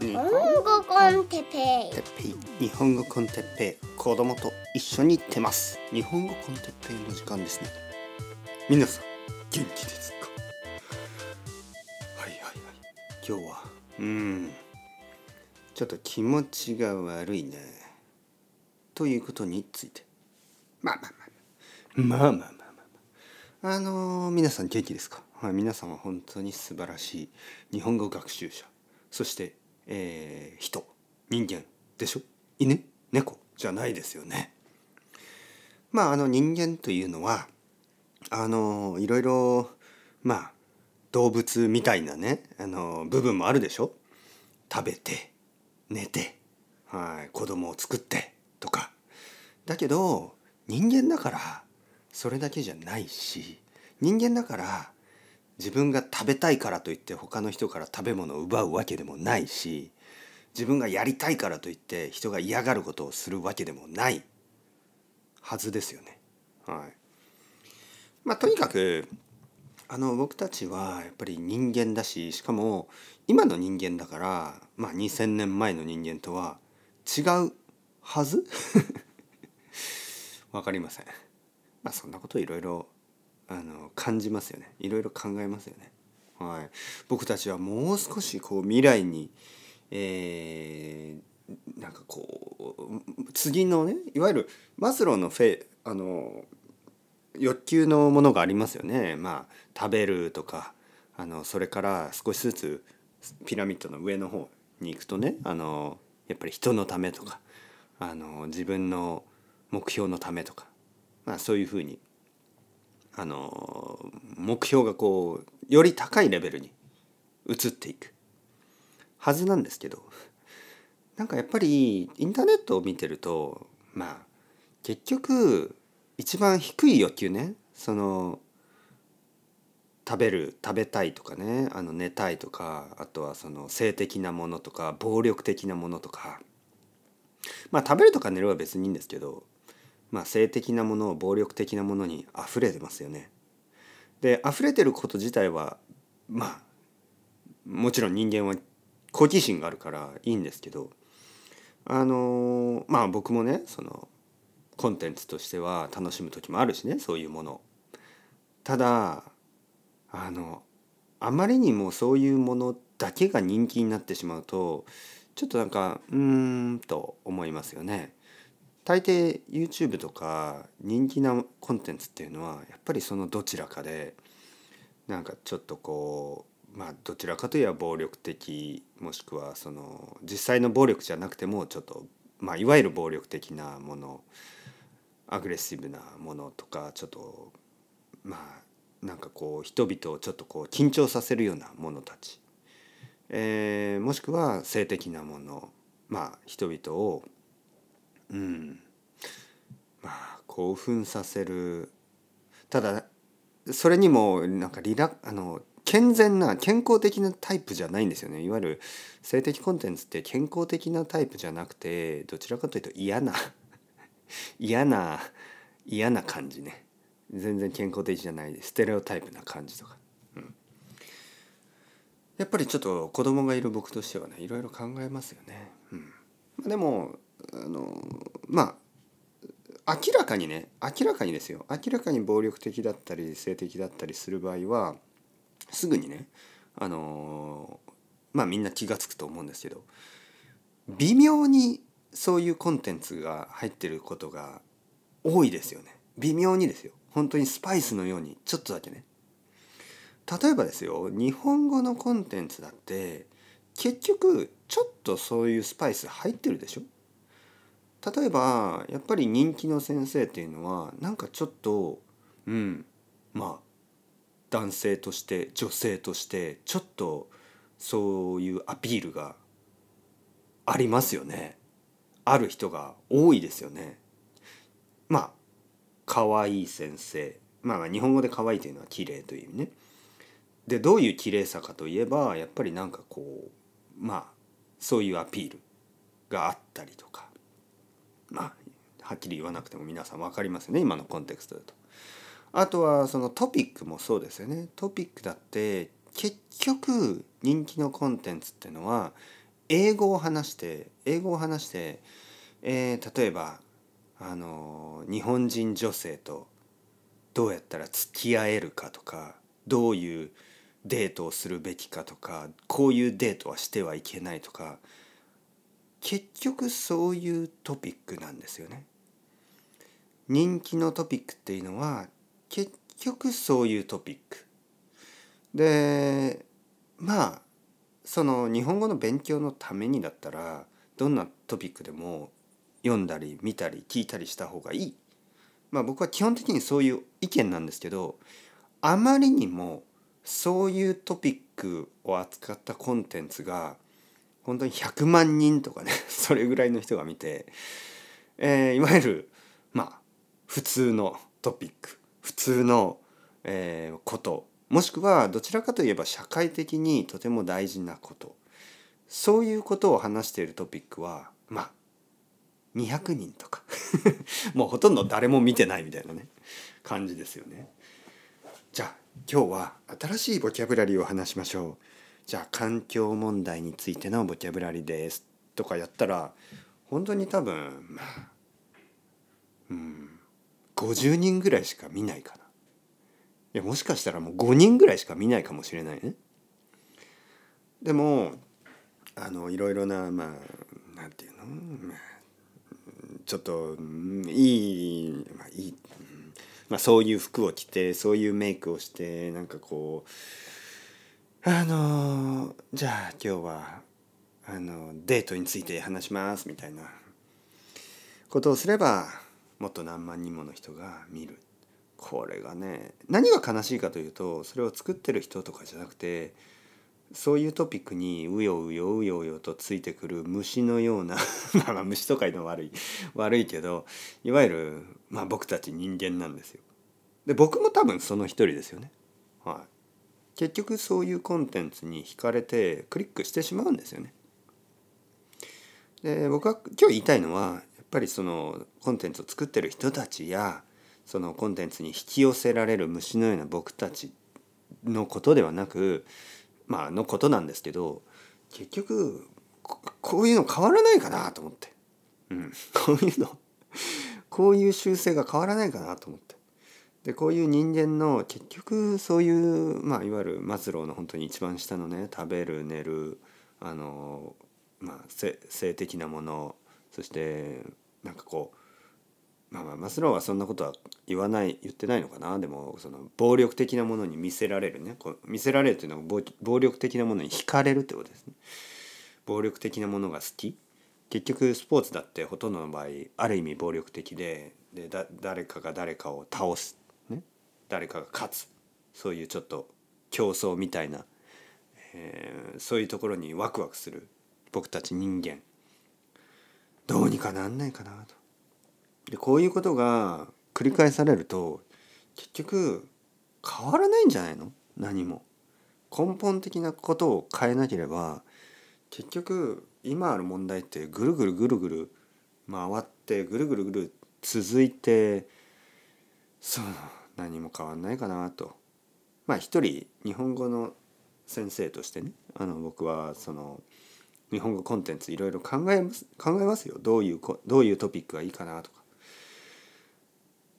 日本語 con テッペイ。テッペイ日本語 con テッペイ。子供と一緒に行ってます。日本語 con テッペイの時間ですね。皆さん元気ですか？はいはいはい。今日はうん。ちょっと気持ちが悪いね。ということについて。まあまあ。まあまあまあまあまあ、あのー、皆さん元気ですか、はい、皆さんは本当に素晴らしい日本語学習者。そしてえー人人間でしょ？犬猫じゃないですよね。まああの人間というのはあのいろいろまあ動物みたいなねあの部分もあるでしょ？食べて寝て、はい、子供を作ってとか。だけど人間だからそれだけじゃないし人間だから自分が食べたいからといって他の人から食べ物を奪うわけでもないし自分がやりたいからといって人が嫌がることをするわけでもないはずですよね。はい、まあとにかくあの僕たちはやっぱり人間だししかも今の人間だから、まあ、2,000年前の人間とは違うはず？わかりません。まあそんなこといろいろあの感じますよねいろいろ考えますよね。はい、僕たちはもう少しこう未来に、えーなんかこう次のねいわゆるマスローのフェあの欲求のものがありますよね。まあ食べるとかあのそれから少しずつピラミッドの上の方に行くとねあのやっぱり人のためとかあの自分の目標のためとか、まあ、そういうふうにあの目標がこうより高いレベルに移っていくはずなんですけどなんかやっぱりインターネットを見てるとまあ結局一番低い欲求ねその食べる食べたいとかねあの寝たいとかあとはその性的なものとか暴力的なものとか。まあ食べるとか寝るは別にいいんですけどまあ性的なもの暴力的なものに溢れてますよね。で溢れてること自体はまあもちろん人間は好奇心があるからいいんですけどあのまあ僕もねそのコンテンツとしては楽しむ時もあるしねそういうものただあのあまりにもそういうものだけが人気になってしまうとちょっとなんかうーんと思いますよね。大抵 YouTube とか人気なコンテンツっていうのはやっぱりそのどちらかでなんかちょっとこうまあどちらかといえば暴力的もしくはその実際の暴力じゃなくてもちょっとまあいわゆる暴力的なものアグレッシブなものとかちょっとまあなんかこう人々をちょっとこう緊張させるようなものたち、えーもしくは性的なものまあ人々をうんまあ興奮させる。ただそれにもなんかリラあの健全な健康的なタイプじゃないんですよね。いわゆる性的コンテンツって健康的なタイプじゃなくてどちらかというと嫌な嫌な嫌な感じね。全然健康的じゃないステレオタイプな感じとか、うん、やっぱりちょっと子供がいる僕としてはねいろいろ考えますよね、うん。まあ、でもあのまあ明らかにね明らかにですよ。明らかに暴力的だったり性的だったりする場合はすぐにねあのまあみんな気が付くと思うんですけど微妙にそういうコンテンツが入ってることが多いですよね。微妙にですよ。本当にスパイスのようにちょっとだけね。例えばですよ日本語のコンテンツだって結局ちょっとそういうスパイス入ってるでしょ？例えばやっぱり人気の先生っていうのはなんかちょっとうんまあ男性として女性としてちょっとそういうアピールがありますよね。ある人が多いですよね。まあ可愛い先生。まあ日本語で可愛いというのは綺麗という意味ね。でどういう綺麗さかといえばやっぱりなんかこうまあそういうアピールがあったりとか。まあはっきり言わなくても皆さん分かりますよね今のコンテクストだと。あとはそのトピックもそうですよねトピックだって結局人気のコンテンツっていうのは英語を話して英語を話して、えー例えばあの日本人女性とどうやったら付き合えるかとかどういうデートをするべきかとかこういうデートはしてはいけないとか結局そういうトピックなんですよね。人気のトピックっていうのは結局そういうトピック。でまあその日本語の勉強のためにだったらどんなトピックでも読んだり見たり聞いたりした方がいい。まあ僕は基本的にそういう意見なんですけどあまりにもそういうトピックを扱ったコンテンツが本当に100万人とかね それぐらいの人が見て、えーいわゆるまあ普通のトピック普通の、えーこともしくはどちらかといえば社会的にとても大事なことそういうことを話しているトピックはまあ200人とか もうほとんど誰も見てないみたいなね感じですよね。じゃあ今日は新しいボキャブラリーを話しましょう。じゃあ環境問題についてのボキャブラリーですとかやったら本当に多分まあうん50人ぐらいしか見ないかな。いやもしかしたらもう5人ぐらいしか見ないかもしれないね。でもあのいろいろなまあなんていうの、まちょっといい、まあ、いい、まあ、そういう服を着てそういうメイクをしてなんかこうあのじゃあ今日はあのデートについて話しますみたいなことをすればもっと何万人もの人が見るこれがね何が悲しいかというとそれを作ってる人とかじゃなくてそういうトピックにうようようようよとついてくる虫のような まあ虫とかいうのは悪い悪いけどいわゆる、まあ、僕たち人間なんですよ。で僕も多分その一人ですよね。はい、結局そういうコンテンツに惹かれてクリックしてしまうんですよね。で僕は今日言いたいのはやっぱりそのコンテンツを作ってる人たちやそのコンテンツに引き寄せられる虫のような僕たちのことではなくまあのことなんですけど結局ここういうの変わらないかなと思って、うん、こういうのこういう習性が変わらないかなと思って。でこういう人間の結局そういう、まあ、いわゆるマズローの本当に一番下のね食べる寝るあの、まあ、性的なものそしてなんかこうまあまあマスローはそんなことは言わない言ってないのかな。でもその暴力的なものに見せられるね。こう見せられるというのは暴力的なものに惹かれるってことですね。暴力的なものが好き。結局スポーツだってほとんどの場合ある意味暴力的ででだ誰かが誰かを倒す、誰かが勝つそういうちょっと競争みたいな、えーそういうところにワクワクする僕たち人間どうにかなんないかなと。でこういうことが繰り返されると結局変わらないんじゃないの？何も。根本的なことを変えなければ結局今ある問題ってぐるぐるぐるぐる回ってぐるぐるぐる続いてそう何も変わんないかなと。まあ一人日本語の先生としてねあの僕はその日本語コンテンツいろいろ考えます考えますよどういうどういうトピックがいいかなとか。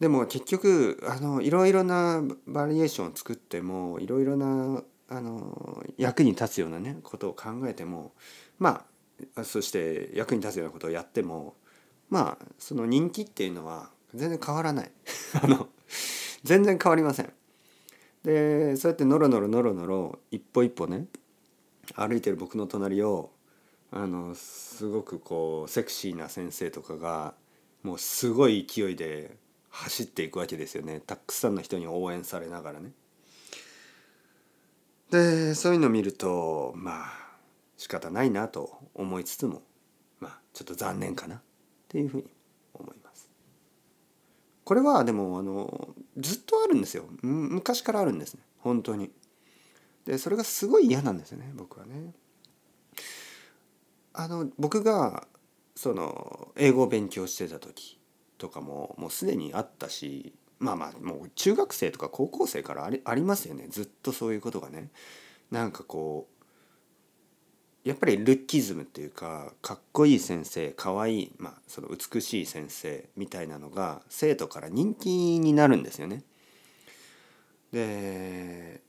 でも結局あのいろいろなバリエーションを作ってもいろいろなあの役に立つようなねことを考えてもまあそして役に立つようなことをやってもまあその人気っていうのは全然変わらない あの全然変わりません。でそうやってノロノロノロノロ一歩一歩ね歩いてる僕の隣をあのすごくこうセクシーな先生とかがもうすごい勢いで走っていくわけですよねたくさんの人に応援されながらね。でそういうの見るとまあ仕方ないなと思いつつもまあちょっと残念かなっていうふうに。これはでもあのずっとあるんですよ昔からあるんですね本当に。でそれがすごい嫌なんですよね僕はね。あの僕がその英語を勉強してた時とかももうすでにあったしまあまあもう中学生とか高校生からありありますよねずっとそういうことがね。なんかこうやっぱりルッキズムっていうかかっこいい先生かわいい、まあ、その美しい先生みたいなのが生徒から人気になるんですよね。で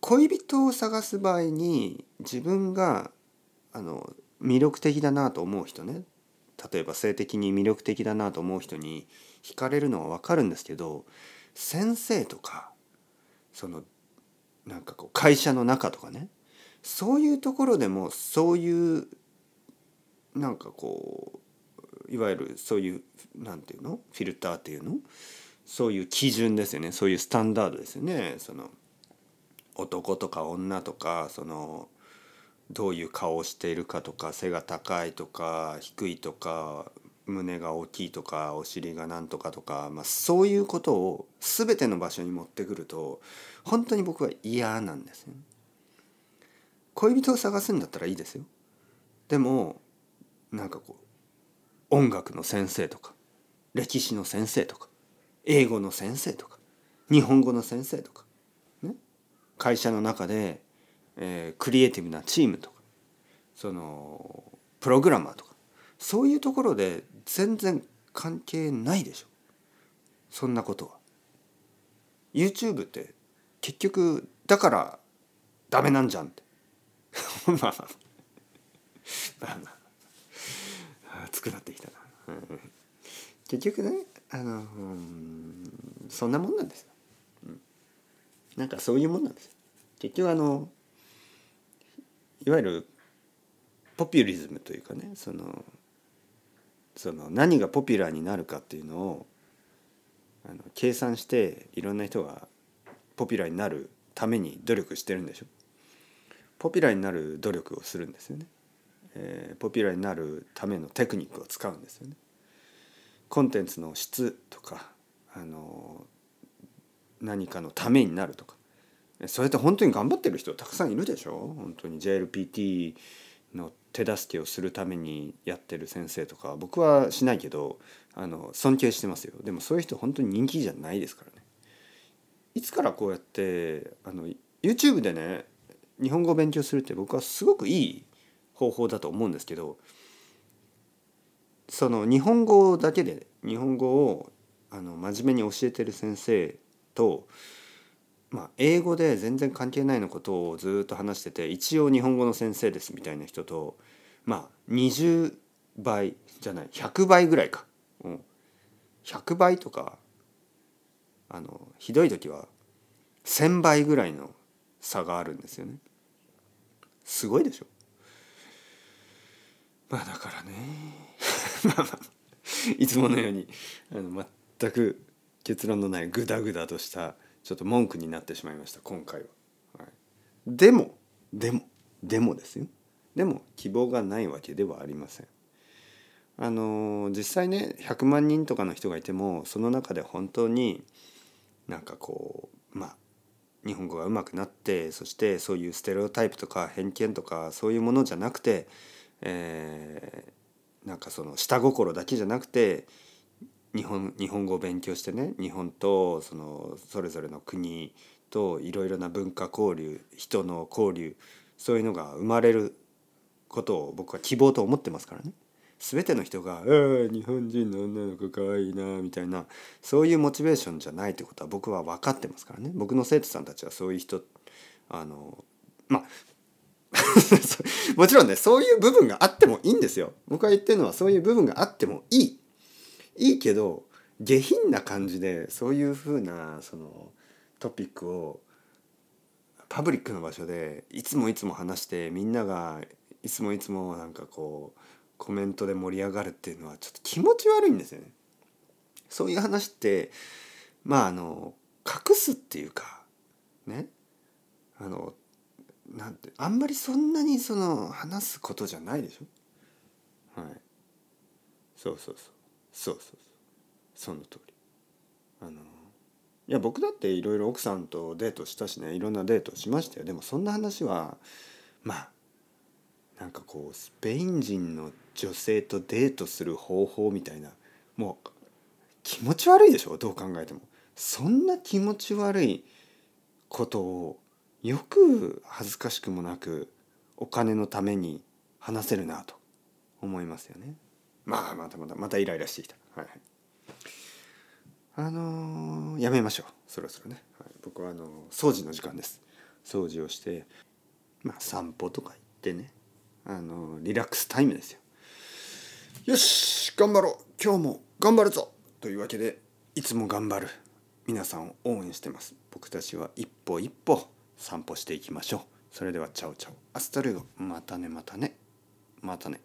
恋人を探す場合に自分があの魅力的だなと思う人ね例えば性的に魅力的だなと思う人に惹かれるのは分かるんですけど先生とかそのなんかこう会社の中とかねそういうところでもそういうなんかこういわゆるそういうなんていうの？フィルターっていうの？そういう基準ですよね。そういうスタンダードですよね。その男とか女とかそのどういう顔をしているかとか背が高いとか低いとか胸が大きいとかお尻がなんとかとか、まあ、そういうことを全ての場所に持ってくると本当に僕は嫌なんですよ。恋人を探すんだったらいいですよ。でもなんかこう音楽の先生とか歴史の先生とか英語の先生とか日本語の先生とか、ね、会社の中で、えー、クリエイティブなチームとかそのプログラマーとかそういうところで全然関係ないでしょそんなことは。YouTube って結局だからダメなんじゃんって まあまあまあ熱くなってきたな、結局ねあの、うん、そんなもんなんですよ、うん、なんかそういうもんなんです結局あのいわゆるポピュリズムというかねそのその何がポピュラーになるかっていうのをあの計算していろんな人がポピュラーになるために努力してるんでしょ。ポピュラーになる努力をするんですよね、えー、ポピュラーになるためのテクニックを使うんですよね。コンテンツの質とかあの何かのためになるとか。それって本当に頑張ってる人たくさんいるでしょ？本当に。JLPT の手助けをするためにやってる先生とか。僕はしないけどあの尊敬してますよ。でもそういう人本当に人気じゃないですからね。いつからこうやってあの YouTube でね日本語を勉強するって僕はすごくいい方法だと思うんですけどその日本語だけで日本語をあの真面目に教えてる先生とまあ、英語で全然関係ないのことをずっと話してて一応日本語の先生ですみたいな人とまあ20倍じゃない100倍ぐらいか、うん、100倍とかあのひどい時は1,000倍ぐらいの差があるんですよね。すごいでしょ。まあだからね。まあまあいつものようにあの全く結論のないグダグダとしたちょっと文句になってしまいました今回は、はい、でもでもでもですよ。でも希望がないわけではありません。あの実際ね100万人とかの人がいてもその中で本当になんかこうまあ日本語が上手くなってそしてそういうステレオタイプとか偏見とかそういうものじゃなくて、えー、なんかその下心だけじゃなくて日本日本語を勉強してね日本とそのそれぞれの国といろいろな文化交流人の交流そういうのが生まれることを僕は希望と思ってますからね。全ての人が「ああ日本人の女の子かわいいな」みたいなそういうモチベーションじゃないってことは僕は分かってますからね。僕の生徒さんたちはそういう人あのまあ もちろんねそういう部分があってもいいんですよ。僕が言ってるのはそういう部分があってもいい。いいけど下品な感じでそういうふうなそのトピックをパブリックの場所でいつもいつも話してみんながいつもいつもなんかこうコメントで盛り上がるっていうのはちょっと気持ち悪いんですよね。そういう話ってまああの隠すっていうかねあのなんてあんまりそんなにその話すことじゃないでしょ？はい。そうそうそう。そうそうそうその通りあのいや僕だっていろいろ奥さんとデートしたしねいろんなデートしましたよでもそんな話はまあなんかこうスペイン人の女性とデートする方法みたいなもう気持ち悪いでしょどう考えても。そんな気持ち悪いことをよく恥ずかしくもなくお金のために話せるなと思いますよね。まあまたまたまたイライラしてきた。はい。はい。あのーやめましょう。そろそろね、はい、僕はあのー掃除の時間です。掃除をしてまあ散歩とか行ってね。あのーリラックスタイムですよ。よし頑張ろう。今日も頑張るぞ。というわけでいつも頑張る皆さんを応援してます。僕たちは一歩一歩散歩していきましょう。それではチャオチャオ。 Hasta luego。またねまたね。またね。